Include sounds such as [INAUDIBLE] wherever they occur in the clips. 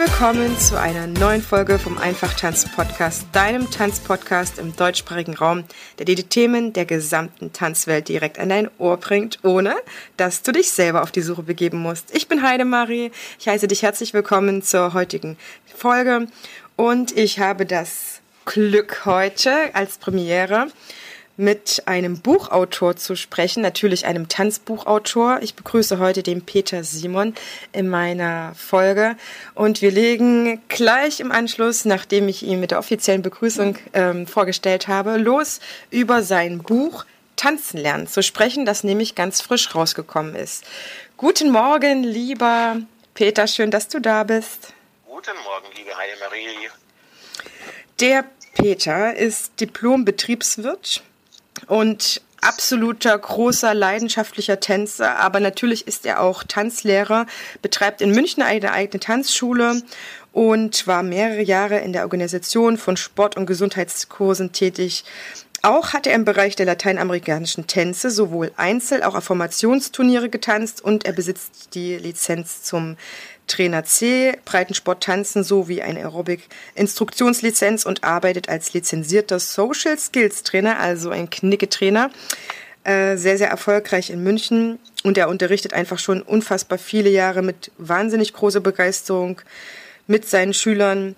Willkommen zu einer neuen Folge vom Einfach Tanz Podcast, deinem Tanzpodcast im deutschsprachigen Raum, der dir die Themen der gesamten Tanzwelt direkt an dein Ohr bringt, ohne dass du dich selber auf die Suche begeben musst. Ich bin Heidemarie, ich heiße dich herzlich willkommen zur heutigen Folge und ich habe das Glück heute als Premiere mit einem Buchautor zu sprechen, natürlich einem Tanzbuchautor. Ich begrüße heute den Peter Simon in meiner Folge und wir legen gleich im Anschluss, nachdem ich ihn mit der offiziellen Begrüßung ähm, vorgestellt habe, los über sein Buch Tanzen lernen zu sprechen, das nämlich ganz frisch rausgekommen ist. Guten Morgen, lieber Peter, schön, dass du da bist. Guten Morgen, liebe Heidemarie. Der Peter ist Diplom-Betriebswirt und absoluter großer leidenschaftlicher Tänzer, aber natürlich ist er auch Tanzlehrer, betreibt in München eine eigene Tanzschule und war mehrere Jahre in der Organisation von Sport- und Gesundheitskursen tätig. Auch hat er im Bereich der lateinamerikanischen Tänze sowohl Einzel- auch auf Formationsturniere getanzt und er besitzt die Lizenz zum Trainer C, Breitensport tanzen sowie eine Aerobic-Instruktionslizenz und arbeitet als lizenzierter Social Skills Trainer, also ein Knicketrainer. Äh, sehr, sehr erfolgreich in München und er unterrichtet einfach schon unfassbar viele Jahre mit wahnsinnig großer Begeisterung mit seinen Schülern,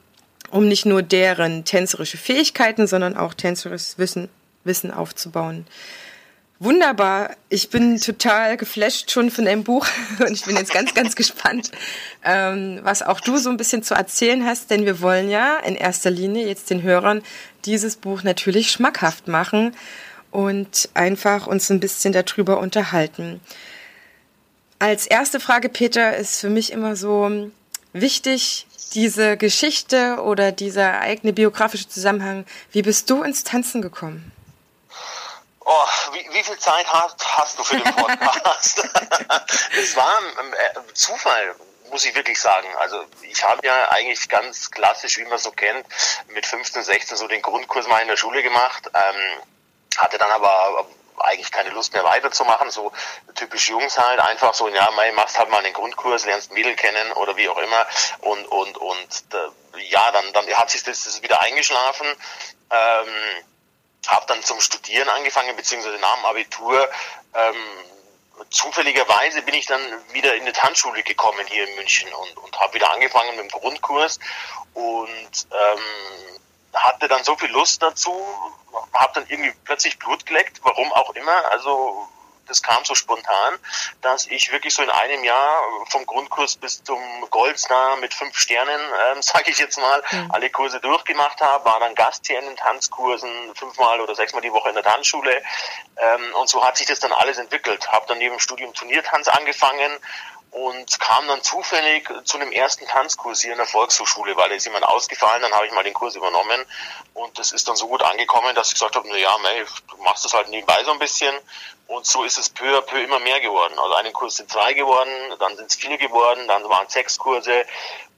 um nicht nur deren tänzerische Fähigkeiten, sondern auch tänzerisches Wissen, Wissen aufzubauen. Wunderbar. Ich bin total geflasht schon von deinem Buch [LAUGHS] und ich bin jetzt ganz, ganz gespannt, ähm, was auch du so ein bisschen zu erzählen hast, denn wir wollen ja in erster Linie jetzt den Hörern dieses Buch natürlich schmackhaft machen und einfach uns ein bisschen darüber unterhalten. Als erste Frage, Peter, ist für mich immer so wichtig, diese Geschichte oder dieser eigene biografische Zusammenhang. Wie bist du ins Tanzen gekommen? Oh, wie, wie viel Zeit hast, hast du für den Podcast? [LAUGHS] es war ein äh, Zufall, muss ich wirklich sagen. Also ich habe ja eigentlich ganz klassisch, wie man so kennt, mit 15, 16 so den Grundkurs mal in der Schule gemacht. Ähm, hatte dann aber eigentlich keine Lust mehr weiterzumachen, so typisch Jungs halt, einfach so, ja, machst halt mal den Grundkurs, lernst Mädel kennen oder wie auch immer und und und äh, ja, dann dann hat sich das, das wieder eingeschlafen. Ähm, habe dann zum Studieren angefangen, beziehungsweise nach dem Abitur. Ähm, zufälligerweise bin ich dann wieder in die Tanzschule gekommen hier in München und, und habe wieder angefangen mit dem Grundkurs und ähm, hatte dann so viel Lust dazu, habe dann irgendwie plötzlich Blut geleckt, warum auch immer. Also das kam so spontan, dass ich wirklich so in einem Jahr vom Grundkurs bis zum Goldstar mit fünf Sternen, ähm, [LAUGHS] sage ich jetzt mal, mhm. alle Kurse durchgemacht habe, war dann Gast hier in den Tanzkursen, fünfmal oder sechsmal die Woche in der Tanzschule ähm, und so hat sich das dann alles entwickelt. Habe dann neben dem Studium Turniertanz angefangen und kam dann zufällig zu einem ersten Tanzkurs hier in der Volkshochschule, weil da ist jemand ausgefallen, dann habe ich mal den Kurs übernommen und das ist dann so gut angekommen, dass ich gesagt habe, na ja, mei, du machst das halt nebenbei so ein bisschen und so ist es peu à peu immer mehr geworden. Also einen Kurs sind zwei geworden, dann sind es vier geworden, dann waren es sechs Kurse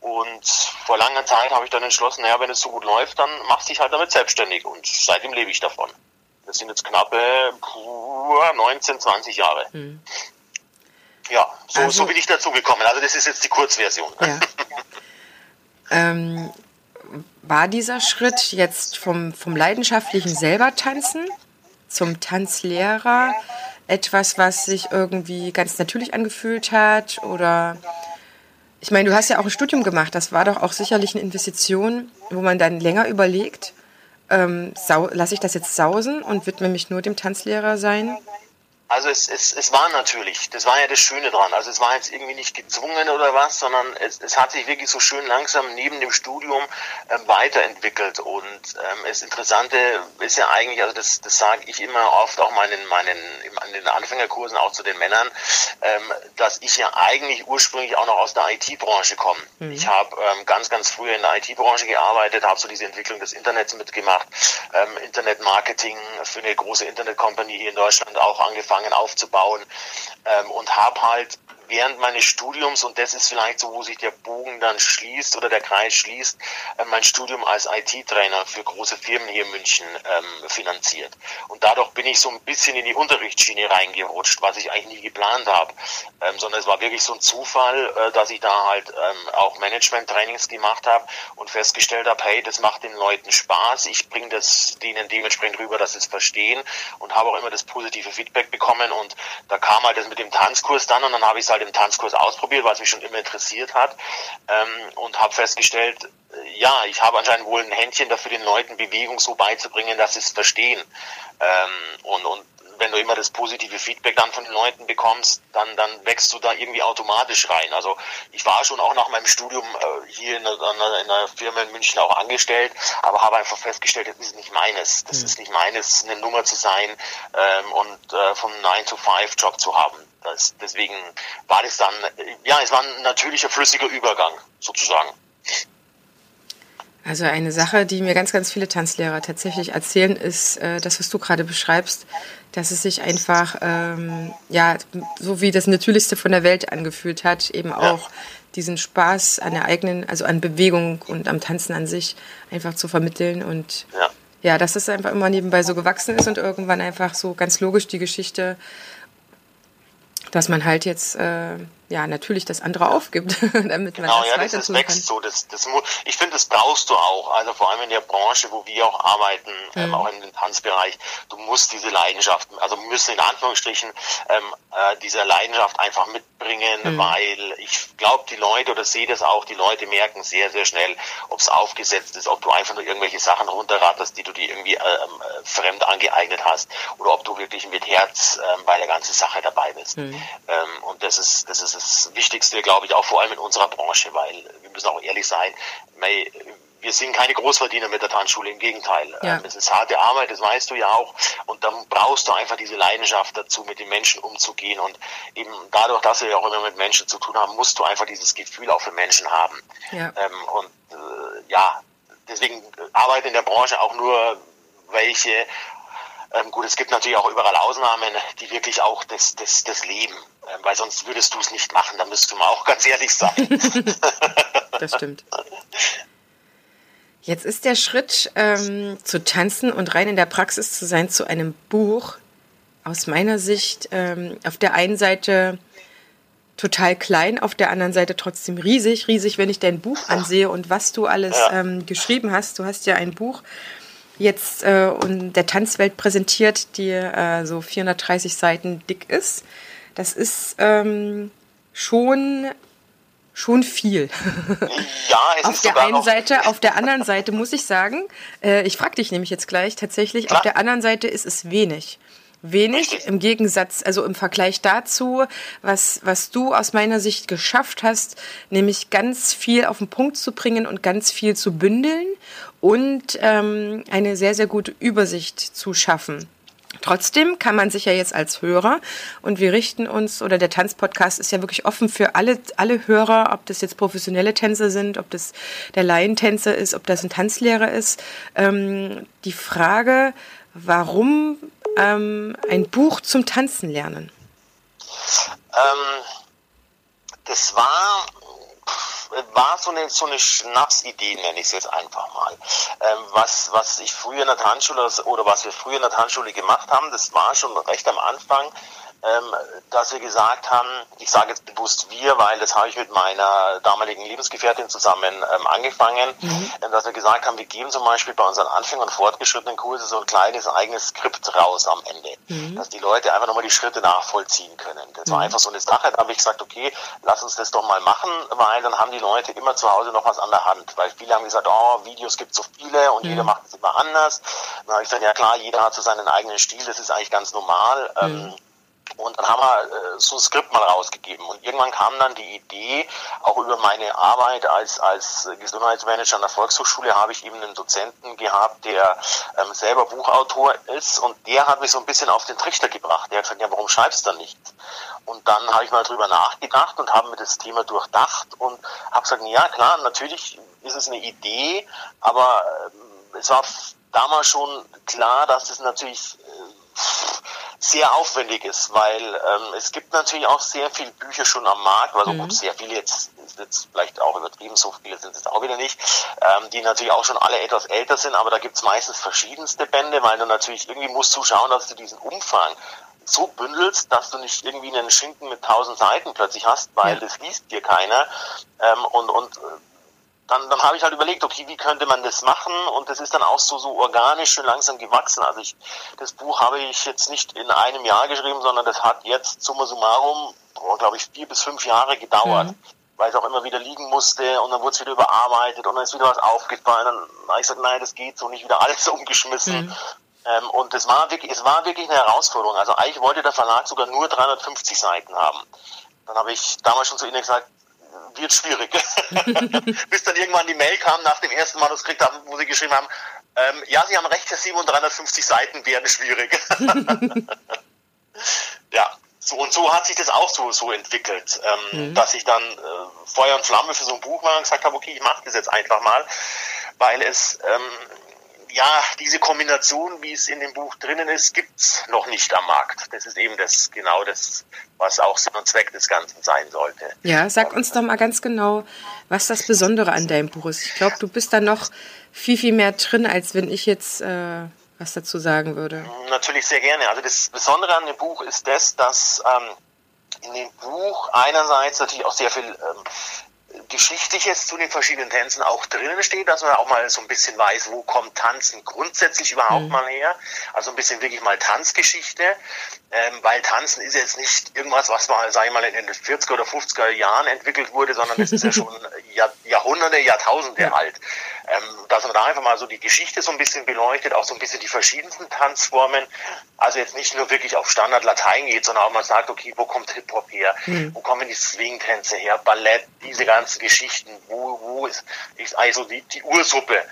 und vor langer Zeit habe ich dann entschlossen, naja, wenn es so gut läuft, dann machst du dich halt damit selbstständig und seitdem lebe ich davon. Das sind jetzt knappe 19, 20 Jahre. Mhm. Ja, so, also, so bin ich dazu gekommen. Also das ist jetzt die Kurzversion. Ja. ähm, war dieser Schritt jetzt vom, vom leidenschaftlichen selber tanzen zum Tanzlehrer etwas, was sich irgendwie ganz natürlich angefühlt hat? Oder ich meine, du hast ja auch ein Studium gemacht. Das war doch auch sicherlich eine Investition, wo man dann länger überlegt, ähm, lasse ich das jetzt sausen und widme mich nur dem Tanzlehrer sein? Also es, es, es war natürlich, das war ja das Schöne dran. Also es war jetzt irgendwie nicht gezwungen oder was, sondern es, es hat sich wirklich so schön langsam neben dem Studium ähm, weiterentwickelt. Und ähm, das Interessante ist ja eigentlich, also das, das sage ich immer oft auch meinen, meinen in den Anfängerkursen auch zu den Männern, ähm, dass ich ja eigentlich ursprünglich auch noch aus der IT-Branche komme. Mhm. Ich habe ähm, ganz, ganz früher in der IT-Branche gearbeitet, habe so diese Entwicklung des Internets mitgemacht, ähm, Internetmarketing für eine große Internetkompanie hier in Deutschland auch angefangen angefangen aufzubauen ähm, und habe halt während meines Studiums, und das ist vielleicht so, wo sich der Bogen dann schließt oder der Kreis schließt, äh, mein Studium als IT-Trainer für große Firmen hier in München ähm, finanziert. Und dadurch bin ich so ein bisschen in die Unterrichtsschiene reingerutscht, was ich eigentlich nie geplant habe, ähm, sondern es war wirklich so ein Zufall, äh, dass ich da halt ähm, auch Management-Trainings gemacht habe und festgestellt habe, hey, das macht den Leuten Spaß, ich bringe das denen dementsprechend rüber, dass sie es verstehen und habe auch immer das positive Feedback bekommen. Und da kam halt das mit dem Tanzkurs dann und dann habe ich es halt im Tanzkurs ausprobiert, weil es mich schon immer interessiert hat ähm, und habe festgestellt, äh, ja, ich habe anscheinend wohl ein Händchen dafür, den Leuten Bewegung so beizubringen, dass sie es verstehen. Ähm, und, und wenn du immer das positive Feedback dann von den Leuten bekommst, dann, dann wächst du da irgendwie automatisch rein. Also ich war schon auch nach meinem Studium äh, hier in einer, in einer Firma in München auch angestellt, aber habe einfach festgestellt, das ist nicht meines. Das mhm. ist nicht meines, eine Nummer zu sein ähm, und äh, vom 9-to-5-Job zu haben. Das, deswegen war das dann, ja, es war ein natürlicher, flüssiger Übergang sozusagen. Also eine Sache, die mir ganz, ganz viele Tanzlehrer tatsächlich erzählen, ist äh, das, was du gerade beschreibst, dass es sich einfach, ähm, ja, so wie das Natürlichste von der Welt angefühlt hat, eben auch diesen Spaß an der eigenen, also an Bewegung und am Tanzen an sich einfach zu vermitteln. Und ja, ja dass es einfach immer nebenbei so gewachsen ist und irgendwann einfach so ganz logisch die Geschichte dass man halt jetzt äh, ja natürlich das andere aufgibt, [LAUGHS] damit genau, man das ja, weiter das, das wächst kann. so. Das, das, ich finde, das brauchst du auch. Also vor allem in der Branche, wo wir auch arbeiten, ähm, mhm. ähm, auch in dem Tanzbereich, du musst diese Leidenschaft, also müssen in Anführungsstrichen ähm, äh, diese Leidenschaft einfach mitbringen, mhm. weil ich glaube, die Leute oder sehe das auch, die Leute merken sehr, sehr schnell, ob es aufgesetzt ist, ob du einfach nur irgendwelche Sachen runterratterst, die du dir irgendwie äh, äh, fremd angeeignet hast, oder ob du wirklich mit Herz äh, bei der ganzen Sache dabei bist. Mhm. Ähm, und das ist, das ist das Wichtigste, glaube ich, auch vor allem in unserer Branche, weil wir müssen auch ehrlich sein, wir sind keine Großverdiener mit der Tanzschule, im Gegenteil. Ja. Ähm, es ist harte Arbeit, das weißt du ja auch. Und dann brauchst du einfach diese Leidenschaft dazu, mit den Menschen umzugehen. Und eben dadurch, dass wir ja auch immer mit Menschen zu tun haben, musst du einfach dieses Gefühl auch für Menschen haben. Ja. Ähm, und äh, ja, deswegen arbeite in der Branche auch nur welche, ähm, gut, es gibt natürlich auch überall Ausnahmen, die wirklich auch das, das, das leben, ähm, weil sonst würdest du es nicht machen, da müsstest du mal auch [LAUGHS] ganz ehrlich sein. [LAUGHS] das stimmt. Jetzt ist der Schritt ähm, zu tanzen und rein in der Praxis zu sein zu einem Buch aus meiner Sicht ähm, auf der einen Seite total klein, auf der anderen Seite trotzdem riesig. Riesig, wenn ich dein Buch ansehe und was du alles ähm, geschrieben hast. Du hast ja ein Buch jetzt äh, und der Tanzwelt präsentiert, die äh, so 430 Seiten dick ist. Das ist ähm, schon schon viel. [LAUGHS] Ja, es auf ist der einen Seite, auf der anderen Seite muss ich sagen, äh, ich frage dich nämlich jetzt gleich tatsächlich, Klar. auf der anderen Seite ist es wenig. Wenig Richtig. im Gegensatz, also im Vergleich dazu, was, was du aus meiner Sicht geschafft hast, nämlich ganz viel auf den Punkt zu bringen und ganz viel zu bündeln und ähm, eine sehr, sehr gute Übersicht zu schaffen. Trotzdem kann man sich ja jetzt als Hörer und wir richten uns oder der Tanzpodcast ist ja wirklich offen für alle alle Hörer, ob das jetzt professionelle Tänzer sind, ob das der Laientänzer ist, ob das ein Tanzlehrer ist. Ähm, die Frage, warum ähm, ein Buch zum Tanzen lernen? Ähm, das war war so eine, so eine Schnapsidee, nenne ich es jetzt einfach mal. Ähm, was, was ich früher in der Tanzschule oder was wir früher in der Tanzschule gemacht haben, das war schon recht am Anfang, dass wir gesagt haben, ich sage jetzt bewusst wir, weil das habe ich mit meiner damaligen Lebensgefährtin zusammen ähm, angefangen, mhm. ähm, dass wir gesagt haben, wir geben zum Beispiel bei unseren Anfängern und fortgeschrittenen Kursen so ein kleines eigenes Skript raus am Ende, mhm. dass die Leute einfach nochmal die Schritte nachvollziehen können. Das mhm. war einfach so eine Sache, da habe ich gesagt, okay, lass uns das doch mal machen, weil dann haben die Leute immer zu Hause noch was an der Hand, weil viele haben gesagt, oh, Videos gibt so viele und jeder mhm. macht es immer anders. Dann habe ich gesagt, ja klar, jeder hat so seinen eigenen Stil, das ist eigentlich ganz normal. Ähm, mhm. Und dann haben wir äh, so ein Skript mal rausgegeben. Und irgendwann kam dann die Idee, auch über meine Arbeit als, als Gesundheitsmanager an der Volkshochschule habe ich eben einen Dozenten gehabt, der ähm, selber Buchautor ist und der hat mich so ein bisschen auf den Trichter gebracht. Der hat gesagt, ja, warum schreibst du dann nicht? Und dann habe ich mal drüber nachgedacht und habe mir das Thema durchdacht und habe gesagt, ja klar, natürlich ist es eine Idee, aber äh, es war damals schon klar, dass es natürlich äh, sehr aufwendig ist, weil ähm, es gibt natürlich auch sehr viele Bücher schon am Markt, also mhm. sehr viele jetzt, jetzt vielleicht auch übertrieben, so viele sind es auch wieder nicht, ähm, die natürlich auch schon alle etwas älter sind, aber da gibt es meistens verschiedenste Bände, weil du natürlich irgendwie musst du schauen, dass du diesen Umfang so bündelst, dass du nicht irgendwie einen Schinken mit tausend Seiten plötzlich hast, weil ja. das liest dir keiner ähm, und, und äh, dann, dann habe ich halt überlegt, okay, wie könnte man das machen? Und das ist dann auch so, so organisch und langsam gewachsen. Also ich, das Buch habe ich jetzt nicht in einem Jahr geschrieben, sondern das hat jetzt summa summarum, glaube ich, vier bis fünf Jahre gedauert. Mhm. Weil es auch immer wieder liegen musste und dann wurde es wieder überarbeitet und dann ist wieder was aufgefallen. Dann habe ich gesagt, nein, das geht so nicht wieder alles [LAUGHS] umgeschmissen. Mhm. Ähm, und es war wirklich, es war wirklich eine Herausforderung. Also eigentlich wollte der Verlag sogar nur 350 Seiten haben. Dann habe ich damals schon zu Ihnen gesagt, wird schwierig. [LAUGHS] Bis dann irgendwann die Mail kam nach dem ersten Manuskript, wo sie geschrieben haben, ähm, ja, Sie haben recht, Herr Simon, 350 Seiten wären schwierig. [LAUGHS] ja, so und so hat sich das auch so, so entwickelt, ähm, mhm. dass ich dann äh, Feuer und Flamme für so ein Buch war und gesagt habe, okay, ich mache das jetzt einfach mal, weil es ähm, ja, diese Kombination, wie es in dem Buch drinnen ist, gibt's noch nicht am Markt. Das ist eben das genau das, was auch Sinn und Zweck des Ganzen sein sollte. Ja, sag uns doch mal ganz genau, was das Besondere an deinem Buch ist. Ich glaube, du bist da noch viel, viel mehr drin, als wenn ich jetzt äh, was dazu sagen würde. Natürlich sehr gerne. Also das Besondere an dem Buch ist das, dass ähm, in dem Buch einerseits natürlich auch sehr viel ähm, Geschichtliches zu den verschiedenen Tänzen auch drinnen steht, dass man auch mal so ein bisschen weiß, wo kommt Tanzen grundsätzlich überhaupt mhm. mal her. Also ein bisschen wirklich mal Tanzgeschichte, ähm, weil Tanzen ist jetzt nicht irgendwas, was mal, sag ich mal, in den 40er oder 50er Jahren entwickelt wurde, sondern es ist ja [LAUGHS] schon Jahr, Jahrhunderte, Jahrtausende ja. alt. Ähm, dass man da einfach mal so die Geschichte so ein bisschen beleuchtet, auch so ein bisschen die verschiedensten Tanzformen. Also jetzt nicht nur wirklich auf Standard Latein geht, sondern auch mal sagt, okay, wo kommt Hip-Hop her? Mhm. Wo kommen die Swing-Tänze her? Ballett, diese ganzen Geschichten. Wo, wo ist, ist also die, die Ursuppe?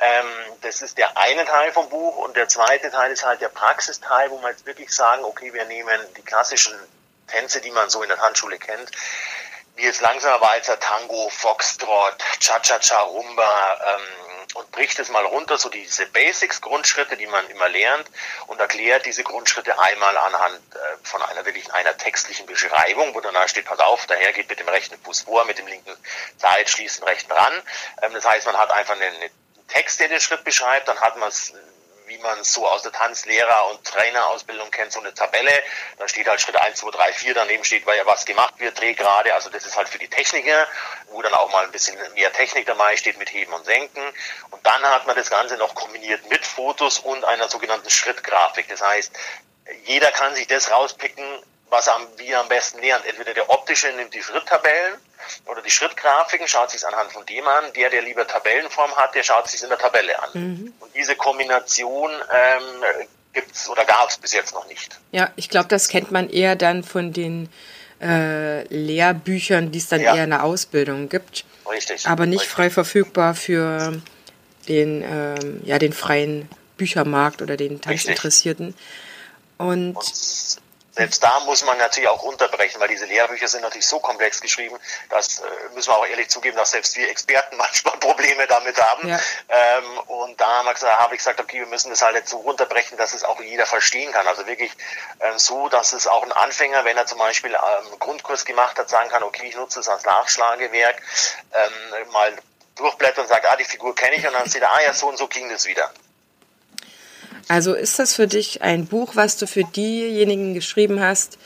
Ähm, das ist der eine Teil vom Buch und der zweite Teil ist halt der Praxisteil, wo man jetzt wirklich sagen, okay, wir nehmen die klassischen Tänze, die man so in der Tanzschule kennt, wie jetzt langsamer Walzer, Tango, Foxtrot, Cha-Cha-Cha, Rumba ähm, und bricht es mal runter, so diese Basics, Grundschritte, die man immer lernt und erklärt diese Grundschritte einmal anhand äh, von einer wirklich einer textlichen Beschreibung, wo danach steht, pass auf, daher geht mit dem rechten Fuß vor, mit dem linken Seil schließen rechten ran. Ähm, das heißt, man hat einfach einen, einen Text, der den Schritt beschreibt, dann hat man es wie man es so aus der Tanzlehrer- und Trainerausbildung kennt, so eine Tabelle. Da steht halt Schritt 1, 2, 3, 4, daneben steht, weil ja was gemacht wird, Drehgrade. Also das ist halt für die Techniker, wo dann auch mal ein bisschen mehr Technik dabei steht mit Heben und Senken. Und dann hat man das Ganze noch kombiniert mit Fotos und einer sogenannten Schrittgrafik. Das heißt, jeder kann sich das rauspicken, was er, wie er am besten lernt. Entweder der optische nimmt die Schritttabellen oder die Schrittgrafiken, schaut sich anhand von dem an. Der, der lieber Tabellenform hat, der schaut sich in der Tabelle an. Mhm. Und diese Kombination ähm, gibt's oder gab es bis jetzt noch nicht. Ja, ich glaube, das kennt man eher dann von den äh, Lehrbüchern, die es dann ja. eher in der Ausbildung gibt. Richtig. Aber nicht richtig. frei verfügbar für den, ähm, ja, den freien Büchermarkt oder den Tanzinteressierten. Und, Und selbst da muss man natürlich auch runterbrechen, weil diese Lehrbücher sind natürlich so komplex geschrieben, dass äh, müssen wir auch ehrlich zugeben, dass selbst wir Experten [LAUGHS] manchmal Probleme damit haben. Ja. Ähm, und da habe hab ich gesagt, okay, wir müssen das halt jetzt so runterbrechen, dass es auch jeder verstehen kann. Also wirklich ähm, so, dass es auch ein Anfänger, wenn er zum Beispiel ähm, Grundkurs gemacht hat, sagen kann, okay, ich nutze es als Nachschlagewerk, ähm, mal durchblättern und sagt, ah, die Figur kenne ich und dann sieht er, ah ja, so und so ging das wieder. Also ist das für dich ein Buch, was du für diejenigen geschrieben hast,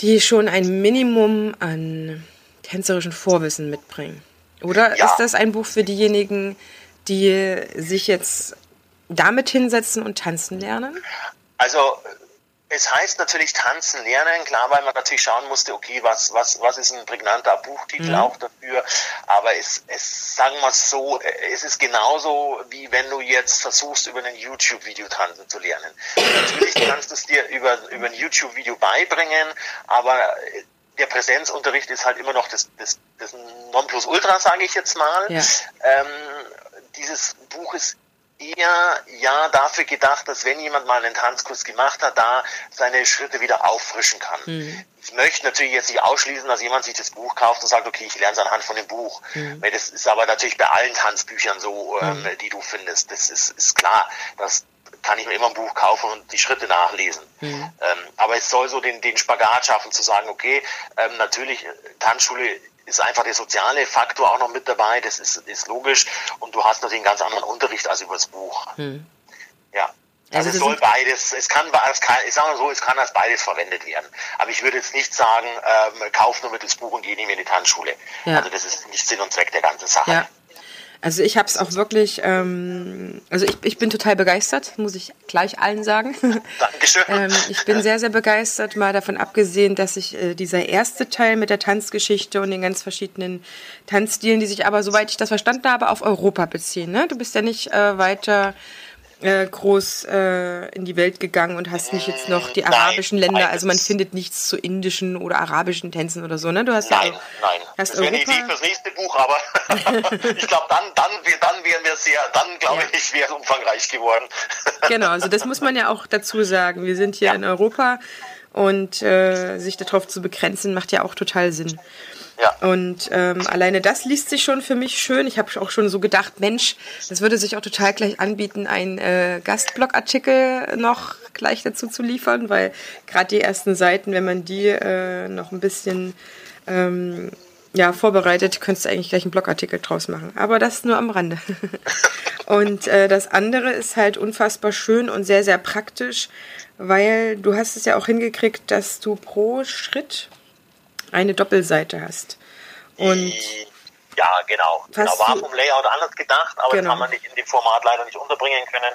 die schon ein Minimum an tänzerischen Vorwissen mitbringen? Oder ja. ist das ein Buch für diejenigen, die sich jetzt damit hinsetzen und tanzen lernen? Also es heißt natürlich tanzen lernen, klar, weil man natürlich schauen musste, okay, was, was, was ist ein prägnanter Buchtitel mhm. auch dafür. aber es, es sagen wir so, es ist genauso wie wenn du jetzt versuchst, über ein YouTube-Video tanzen zu lernen. Natürlich [CLEARS THROAT] kannst du es dir über, über ein YouTube-Video beibringen, aber der Präsenzunterricht ist halt immer noch das, das, das Nonplusultra, sage ich jetzt mal. Ja. Ähm, dieses Buch ist eher ja dafür gedacht, dass wenn jemand mal einen Tanzkurs gemacht hat, da seine Schritte wieder auffrischen kann. Mhm. Ich möchte natürlich jetzt nicht ausschließen, dass jemand sich das Buch kauft und sagt, okay, ich lerne es anhand von dem Buch. Mhm. Das ist aber natürlich bei allen Tanzbüchern so, ähm, mhm. die du findest. Das ist, ist klar. Das kann ich mir immer ein Buch kaufen und die Schritte nachlesen. Mhm. Ähm, aber es soll so den, den Spagat schaffen, zu sagen, okay, ähm, natürlich, Tanzschule ist einfach der soziale Faktor auch noch mit dabei, das ist, ist logisch. Und du hast natürlich einen ganz anderen Unterricht als übers Buch. Hm. Ja. Also, also es soll beides, es kann, es kann, ich sage mal so, es kann als beides verwendet werden. Aber ich würde jetzt nicht sagen, ähm, kauf nur mittels Buch und geh nicht mehr in die Tanzschule. Ja. Also das ist nicht Sinn und Zweck der ganzen Sache. Ja. Also ich habe es auch wirklich, ähm, also ich, ich bin total begeistert, muss ich gleich allen sagen. [LAUGHS] Dankeschön. ähm, ich bin sehr, sehr begeistert, mal davon abgesehen, dass sich äh, dieser erste Teil mit der Tanzgeschichte und den ganz verschiedenen Tanzstilen, die sich aber, soweit ich das verstanden habe, auf Europa beziehen. Ne? Du bist ja nicht äh, weiter äh, groß äh, in die Welt gegangen und hast nicht jetzt noch die arabischen nein, Länder, nein, also man findet nichts zu indischen oder arabischen Tänzen oder so, ne? Du hast nein, ja, nein. Hast das wäre eine Idee fürs nächste Buch, aber [LAUGHS] ich glaube, dann, dann, dann wären wir sehr, dann glaube ja. ich, wäre es umfangreich geworden. genau, also das muss man ja auch dazu sagen. Wir sind hier ja. in Europa und äh, sich darauf zu begrenzen, macht ja auch total Sinn. Ja. Und ähm, alleine das liest sich schon für mich schön. Ich habe auch schon so gedacht, Mensch, das würde sich auch total gleich anbieten, einen äh, Gastblogartikel noch gleich dazu zu liefern, weil gerade die ersten Seiten, wenn man die äh, noch ein bisschen ähm, ja, vorbereitet, könntest du eigentlich gleich einen Blogartikel draus machen. Aber das nur am Rande. [LAUGHS] und äh, das andere ist halt unfassbar schön und sehr, sehr praktisch, weil du hast es ja auch hingekriegt, dass du pro Schritt eine Doppelseite hast. Und ja, genau. genau. War vom Layout anders gedacht, aber genau. das haben wir nicht in dem Format leider nicht unterbringen können.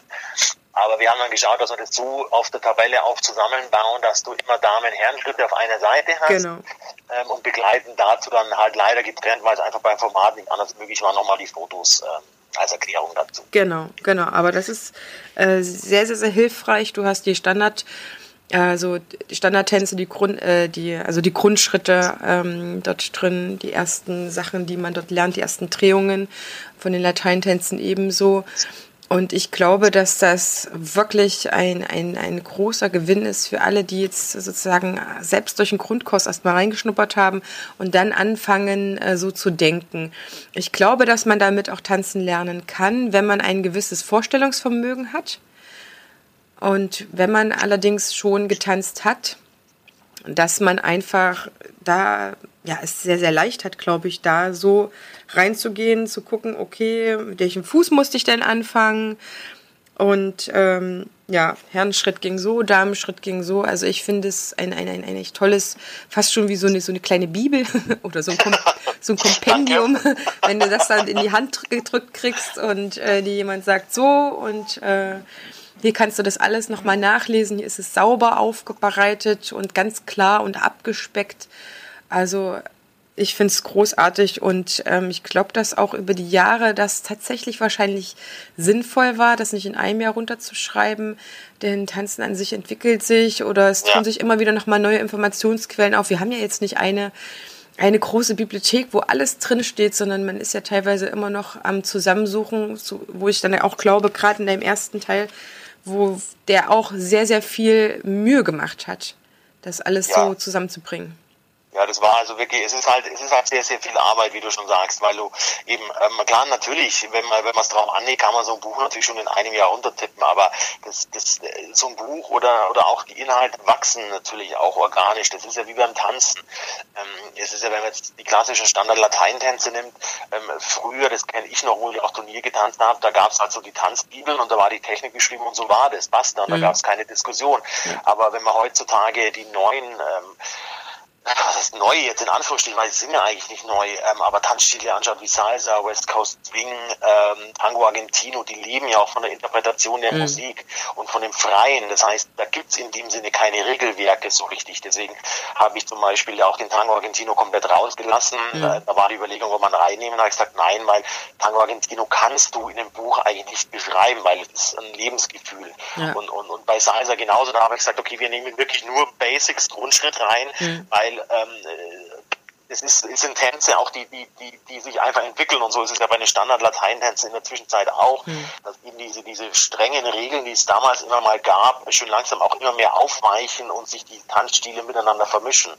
Aber wir haben dann geschaut, dass wir das so auf der Tabelle auch zusammenbauen, dass du immer Damen-Herren-Schritte auf einer Seite hast. Genau. Ähm, und begleiten dazu dann halt leider getrennt, weil es einfach beim Format nicht anders möglich war, nochmal die Fotos ähm, als Erklärung dazu. Genau, genau. Aber das ist äh, sehr, sehr, sehr hilfreich. Du hast die Standard- also die Standardtänze, die Grund, äh, die, also die Grundschritte ähm, dort drin, die ersten Sachen, die man dort lernt, die ersten Drehungen von den Lateintänzen ebenso. Und ich glaube, dass das wirklich ein, ein, ein großer Gewinn ist für alle, die jetzt sozusagen selbst durch den Grundkurs erstmal reingeschnuppert haben und dann anfangen, äh, so zu denken. Ich glaube, dass man damit auch tanzen lernen kann, wenn man ein gewisses Vorstellungsvermögen hat und wenn man allerdings schon getanzt hat, dass man einfach da, ja, es sehr, sehr leicht hat, glaube ich, da so reinzugehen, zu gucken, okay, mit welchem Fuß musste ich denn anfangen? Und ähm, ja, Herrenschritt ging so, Damenschritt ging so. Also ich finde es ein, ein, ein, ein echt tolles, fast schon wie so eine, so eine kleine Bibel [LAUGHS] oder so ein, Kom so ein Kompendium, [LAUGHS] [LAUGHS] wenn du das dann in die Hand gedrückt kriegst und äh, dir jemand sagt so und äh, hier kannst du das alles nochmal nachlesen. Hier ist es sauber aufbereitet und ganz klar und abgespeckt. Also ich finde es großartig und ähm, ich glaube, dass auch über die Jahre das tatsächlich wahrscheinlich sinnvoll war, das nicht in einem Jahr runterzuschreiben, denn Tanzen an sich entwickelt sich oder es tun sich immer wieder nochmal neue Informationsquellen auf. Wir haben ja jetzt nicht eine eine große Bibliothek, wo alles drin steht, sondern man ist ja teilweise immer noch am Zusammensuchen, wo ich dann auch glaube, gerade in deinem ersten Teil wo der auch sehr, sehr viel Mühe gemacht hat, das alles ja. so zusammenzubringen. Ja, das war also wirklich, es ist halt, es ist halt sehr, sehr viel Arbeit, wie du schon sagst, weil du eben, ähm, klar, natürlich, wenn man, wenn man es drauf anlegt, kann man so ein Buch natürlich schon in einem Jahr runtertippen, aber das, das, so ein Buch oder, oder auch die Inhalte wachsen natürlich auch organisch. Das ist ja wie beim Tanzen. Ähm, es ist ja, wenn man jetzt die klassischen Standard-Lateintänze nimmt, ähm, früher, das kenne ich noch, wo ich auch Turnier getanzt habe, da gab es halt so die Tanzbibeln und da war die Technik geschrieben und so war das, basta, und mhm. da gab es keine Diskussion. Aber wenn man heutzutage die neuen, ähm, was ist neu jetzt in Anführungsstrichen, weil sie sind ja eigentlich nicht neu, ähm, aber Tanzstile anschaut wie Salsa, West Coast Swing, ähm, Tango Argentino, die leben ja auch von der Interpretation der mhm. Musik und von dem Freien. Das heißt, da gibt's in dem Sinne keine Regelwerke so richtig. Deswegen habe ich zum Beispiel auch den Tango Argentino komplett rausgelassen. Mhm. Da, da war die Überlegung, ob man reinnehmen. Da habe ich gesagt, nein, weil Tango Argentino kannst du in dem Buch eigentlich nicht beschreiben, weil es ist ein Lebensgefühl. Ja. Und, und, und bei Salsa genauso, da habe ich gesagt, okay, wir nehmen wirklich nur Basics, Grundschritt rein, mhm. weil weil ähm, es, ist, es sind Tänze auch, die, die, die, die sich einfach entwickeln und so ist es ja bei den Standard-Lateintänzen in der Zwischenzeit auch, mhm. dass eben diese, diese strengen Regeln, die es damals immer mal gab, schön langsam auch immer mehr aufweichen und sich die Tanzstile miteinander vermischen.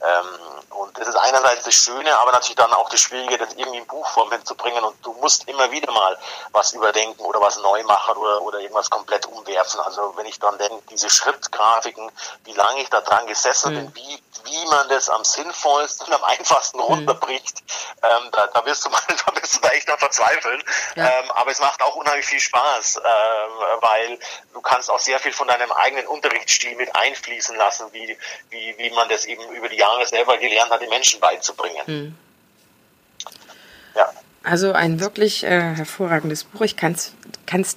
Ähm, und das ist einerseits das Schöne, aber natürlich dann auch das Schwierige, das irgendwie in Buchform hinzubringen und du musst immer wieder mal was überdenken oder was neu machen oder, oder irgendwas komplett umwerfen. Also wenn ich dann denke, diese Schrittgrafiken, wie lange ich da dran gesessen mhm. bin, wie, wie man das am sinnvollsten, am einfachsten runterbricht, mhm. ähm, da, da, wirst du [LAUGHS] mal, da wirst du da echt noch verzweifeln. Ja. Ähm, aber es macht auch unheimlich viel Spaß, ähm, weil du kannst auch sehr viel von deinem eigenen Unterrichtsstil mit einfließen lassen, wie, wie, wie man das eben über die Jahre selber gelernt hat, den Menschen beizubringen. Mhm. Ja. Also ein wirklich äh, hervorragendes Buch. Ich kann es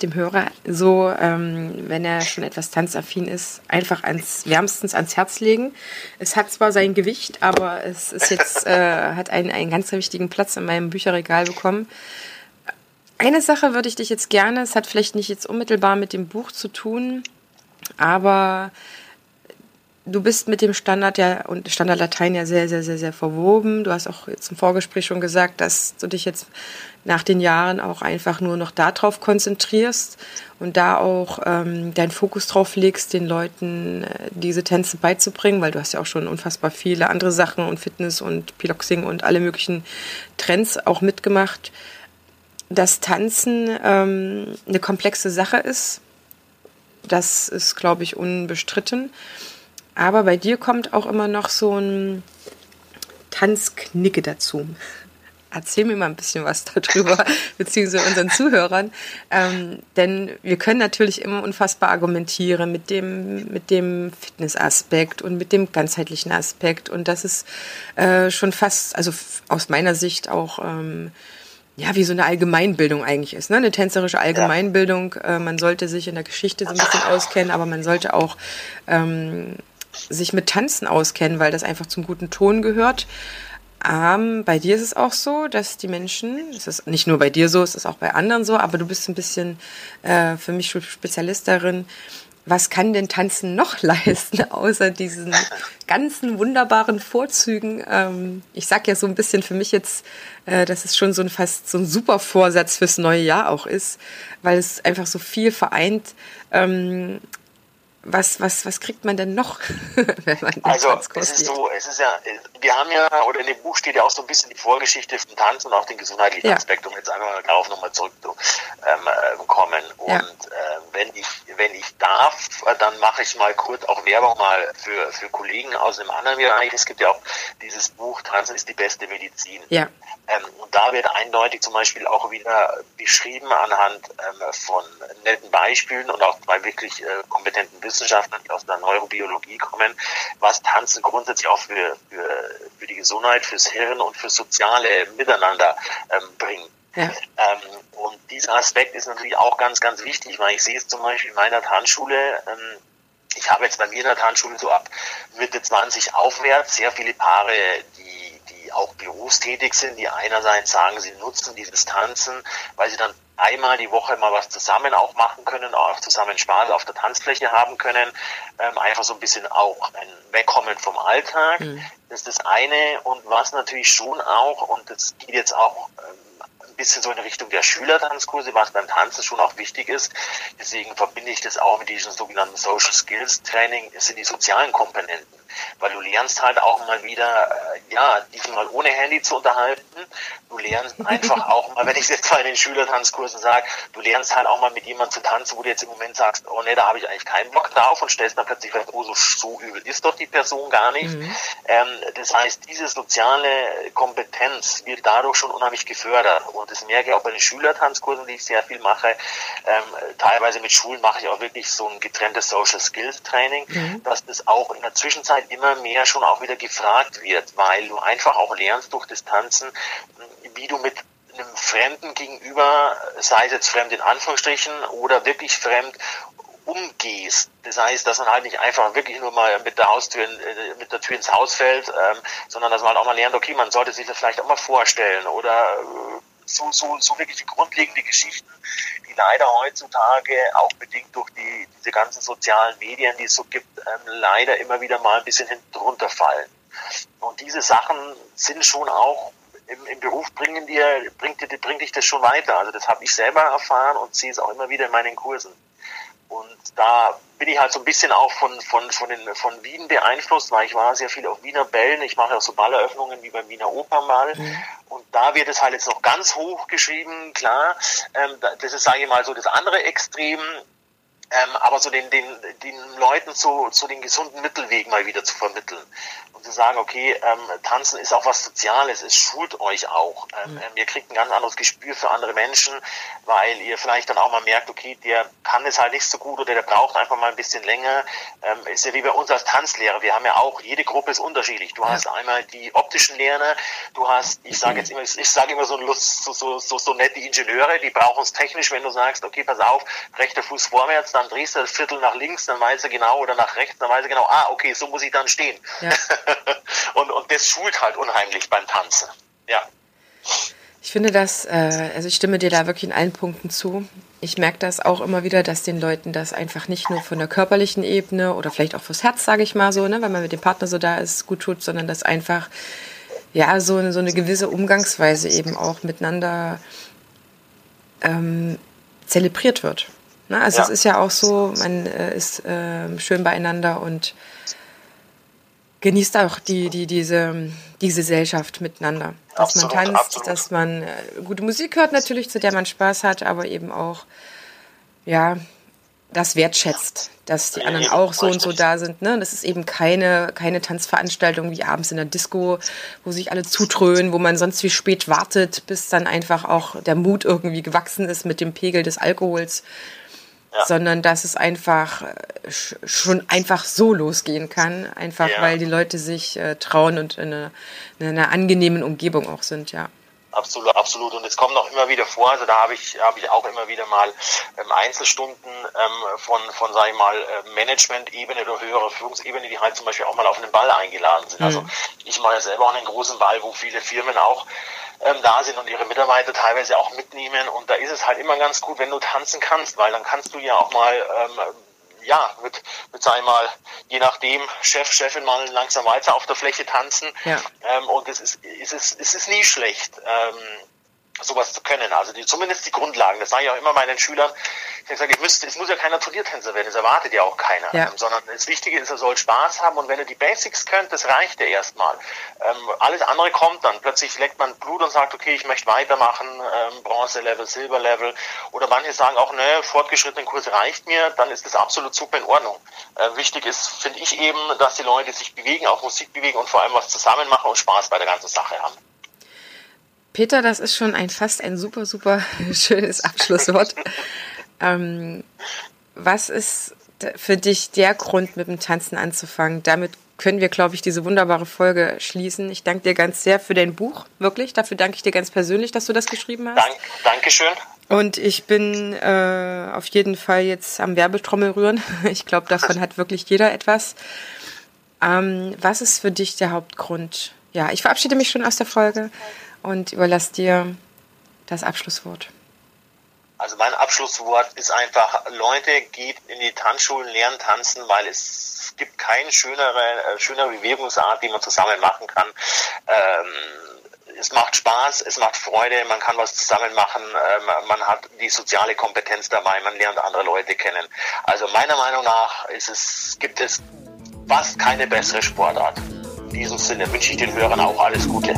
dem Hörer so, ähm, wenn er schon etwas tanzaffin ist, einfach ans, wärmstens ans Herz legen. Es hat zwar sein Gewicht, aber es ist jetzt, [LAUGHS] äh, hat einen, einen ganz wichtigen Platz in meinem Bücherregal bekommen. Eine Sache würde ich dich jetzt gerne, es hat vielleicht nicht jetzt unmittelbar mit dem Buch zu tun, aber du bist mit dem Standard ja und Standard Latein ja sehr, sehr, sehr, sehr verwoben. Du hast auch jetzt im Vorgespräch schon gesagt, dass du dich jetzt nach den Jahren auch einfach nur noch darauf konzentrierst und da auch ähm, deinen Fokus drauf legst, den Leuten äh, diese Tänze beizubringen, weil du hast ja auch schon unfassbar viele andere Sachen und Fitness und Piloxing und alle möglichen Trends auch mitgemacht. Dass Tanzen ähm, eine komplexe Sache ist, das ist, glaube ich, unbestritten. Aber bei dir kommt auch immer noch so ein Tanzknicke dazu. Erzähl mir mal ein bisschen was darüber, [LAUGHS] beziehungsweise unseren Zuhörern. Ähm, denn wir können natürlich immer unfassbar argumentieren mit dem, mit dem Fitnessaspekt und mit dem ganzheitlichen Aspekt. Und das ist äh, schon fast, also aus meiner Sicht auch, ähm, ja, wie so eine Allgemeinbildung eigentlich ist, ne? Eine tänzerische Allgemeinbildung. Äh, man sollte sich in der Geschichte so ein bisschen auskennen, aber man sollte auch ähm, sich mit Tanzen auskennen, weil das einfach zum guten Ton gehört. Ähm, bei dir ist es auch so, dass die Menschen, es ist nicht nur bei dir so, es ist auch bei anderen so, aber du bist ein bisschen äh, für mich Spezialist darin. Was kann denn Tanzen noch [LAUGHS] leisten, außer diesen ganzen wunderbaren Vorzügen? Ähm, ich sag ja so ein bisschen für mich jetzt, äh, dass es schon so ein fast so ein super Vorsatz fürs neue Jahr auch ist, weil es einfach so viel vereint. Ähm, was, was, was kriegt man denn noch, [LAUGHS] wenn man den Also es ist so, es ist ja, wir haben ja, oder in dem Buch steht ja auch so ein bisschen die Vorgeschichte vom Tanz und auch den gesundheitlichen ja. Aspekt, um jetzt einmal darauf nochmal zurückzukommen. Ähm, und ja. äh, wenn ich, wenn ich darf, dann mache ich mal kurz auch Werbung mal für, für Kollegen aus dem anderen Bereich. Es gibt ja auch dieses Buch Tanzen ist die beste Medizin. Ja. Ähm, und da wird eindeutig zum Beispiel auch wieder beschrieben anhand ähm, von netten Beispielen und auch bei wirklich äh, kompetenten Wissenschaftlern, die aus der Neurobiologie kommen, was Tanzen grundsätzlich auch für, für, für die Gesundheit, fürs Hirn und fürs soziale Miteinander ähm, bringt. Ja. Ähm, und dieser Aspekt ist natürlich auch ganz, ganz wichtig, weil ich sehe es zum Beispiel in meiner Tanzschule, ähm, ich habe jetzt bei mir in der Tanzschule so ab Mitte 20 aufwärts sehr viele Paare, die, die auch berufstätig sind, die einerseits sagen, sie nutzen dieses Tanzen, weil sie dann einmal die Woche mal was zusammen auch machen können, auch zusammen Spaß auf der Tanzfläche haben können, ähm, einfach so ein bisschen auch ein Wegkommen vom Alltag. Mhm. Das ist das eine und was natürlich schon auch, und das geht jetzt auch ähm, ein bisschen so in Richtung der Schülertanzkurse, was beim Tanzen schon auch wichtig ist. Deswegen verbinde ich das auch mit diesem sogenannten Social Skills Training, es sind die sozialen Komponenten weil du lernst halt auch mal wieder, äh, ja, dich mal ohne Handy zu unterhalten. Du lernst [LAUGHS] einfach auch mal, wenn ich jetzt mal in den Schülertanzkursen sage, du lernst halt auch mal mit jemandem zu tanzen, wo du jetzt im Moment sagst, oh ne, da habe ich eigentlich keinen Bock drauf und stellst dann plötzlich fest, oh, so, so übel ist doch die Person gar nicht. Mhm. Ähm, das heißt, diese soziale Kompetenz wird dadurch schon unheimlich gefördert und das merke ich auch bei den Schülertanzkursen, die ich sehr viel mache. Ähm, teilweise mit Schulen mache ich auch wirklich so ein getrenntes Social Skills Training, mhm. dass das auch in der Zwischenzeit immer mehr schon auch wieder gefragt wird, weil du einfach auch lernst durch das Tanzen, wie du mit einem Fremden gegenüber, sei es jetzt fremd in Anführungsstrichen oder wirklich fremd, umgehst. Das heißt, dass man halt nicht einfach wirklich nur mal mit der Haustür, äh, mit der Tür ins Haus fällt, ähm, sondern dass man halt auch mal lernt, okay, man sollte sich das vielleicht auch mal vorstellen oder äh, so, so, so wirklich grundlegende Geschichten, die leider heutzutage auch bedingt durch die, diese ganzen sozialen Medien, die es so gibt, ähm, leider immer wieder mal ein bisschen hinten runterfallen. Und diese Sachen sind schon auch im, im Beruf bringen dir, bringt, dir, bringt dich das schon weiter. Also das habe ich selber erfahren und sehe es auch immer wieder in meinen Kursen. Und da bin ich halt so ein bisschen auch von, von, von, den, von Wien beeinflusst, weil ich war sehr viel auf Wiener Bällen. Ich mache auch so Balleröffnungen wie beim Wiener Opernball. Mhm. Und da wird es halt jetzt noch ganz hoch geschrieben, klar. Ähm, das ist, sage ich mal, so das andere Extrem. Ähm, aber so den, den, den Leuten zu, zu den gesunden Mittelwegen mal wieder zu vermitteln und zu sagen, okay, ähm, Tanzen ist auch was Soziales, es schult euch auch. Ähm, mhm. Ihr kriegt ein ganz anderes Gespür für andere Menschen, weil ihr vielleicht dann auch mal merkt, okay, der kann es halt nicht so gut oder der braucht einfach mal ein bisschen länger. Ähm, ist ja wie bei uns als Tanzlehrer. Wir haben ja auch, jede Gruppe ist unterschiedlich. Du hast einmal die optischen Lerner, du hast, ich sage jetzt immer, ich sage immer so, so, so, so, so nette Ingenieure, die brauchen es technisch, wenn du sagst, okay, pass auf, rechter Fuß vorwärts, dann drehst du das Viertel nach links, dann weiß er genau, oder nach rechts, dann weiß er genau, ah, okay, so muss ich dann stehen. Ja. [LAUGHS] und, und das schult halt unheimlich beim Tanzen. Ja. Ich finde das, äh, also ich stimme dir da wirklich in allen Punkten zu. Ich merke das auch immer wieder, dass den Leuten das einfach nicht nur von der körperlichen Ebene oder vielleicht auch fürs Herz, sage ich mal so, ne, wenn man mit dem Partner so da ist, gut tut, sondern dass einfach ja so eine, so eine gewisse Umgangsweise eben auch miteinander ähm, zelebriert wird. Ne? Also ja. es ist ja auch so, man äh, ist äh, schön beieinander und genießt auch die, die, diese, diese Gesellschaft miteinander. Dass absolut, man tanzt, absolut. dass man äh, gute Musik hört natürlich, zu der man Spaß hat, aber eben auch, ja, das wertschätzt, dass die anderen auch so und so da sind. Ne? Das ist eben keine, keine Tanzveranstaltung wie abends in der Disco, wo sich alle zutrönen, wo man sonst wie spät wartet, bis dann einfach auch der Mut irgendwie gewachsen ist mit dem Pegel des Alkohols sondern dass es einfach äh, schon einfach so losgehen kann, einfach ja. weil die Leute sich äh, trauen und in, eine, in einer angenehmen Umgebung auch sind, ja. Absolut, absolut. Und es kommt noch immer wieder vor, also da habe ich, habe ich auch immer wieder mal ähm, Einzelstunden ähm, von, von, sag ich mal, äh, Management-Ebene oder höherer Führungsebene, die halt zum Beispiel auch mal auf einen Ball eingeladen sind. Mhm. Also ich mache ja selber auch einen großen Ball, wo viele Firmen auch ähm, da sind und ihre Mitarbeiter teilweise auch mitnehmen. Und da ist es halt immer ganz gut, wenn du tanzen kannst, weil dann kannst du ja auch mal ähm, ja, mit, mit sag ich mal, je nachdem, Chef, Chefin mal langsam weiter auf der Fläche tanzen. Ja. Ähm, und es ist, es ist, es ist nie schlecht. Ähm, sowas zu können. Also die, zumindest die Grundlagen. Das sage ich auch immer meinen Schülern. Ich gesagt, ich müsste, es muss ja keiner Turniertänzer werden, das erwartet ja auch keiner. Ja. Ähm, sondern das Wichtige ist, er soll Spaß haben und wenn er die Basics könnt, das reicht ja erstmal. Ähm, alles andere kommt dann. Plötzlich leckt man Blut und sagt, okay, ich möchte weitermachen, ähm, Bronze-Level, Silber-Level. Oder manche sagen auch, ne, fortgeschrittenen Kurs reicht mir, dann ist das absolut super in Ordnung. Äh, wichtig ist, finde ich eben, dass die Leute sich bewegen, auch Musik bewegen und vor allem was zusammen machen und Spaß bei der ganzen Sache haben. Peter, das ist schon ein fast ein super, super [LAUGHS] schönes Abschlusswort. ähm, was ist für dich der Grund, mit dem Tanzen anzufangen? Damit können wir, glaube ich, diese wunderbare Folge schließen. Ich danke dir ganz sehr für dein Buch, wirklich. Dafür danke ich dir ganz persönlich, dass du das geschrieben hast. Dank, Dankeschön. Und ich bin äh, auf jeden Fall jetzt am Werbetrommel rühren. [LAUGHS] Ich glaube, davon hat wirklich jeder etwas. Ähm, was ist für dich der Hauptgrund? Ja, ich verabschiede mich schon aus der Folge und überlasse dir das Abschlusswort. Also mein Abschlusswort ist einfach, Leute, geht in die Tanzschulen, lernen tanzen, weil es gibt keine schönere, äh, schönere Bewegungsart, die man zusammen machen kann. Ähm, es macht Spaß, es macht Freude, man kann was zusammen machen, ähm, man hat die soziale Kompetenz dabei, man lernt andere Leute kennen. Also meiner Meinung nach es, gibt es fast keine bessere Sportart. In diesem Sinne wünsche ich den Hörern auch alles Gute.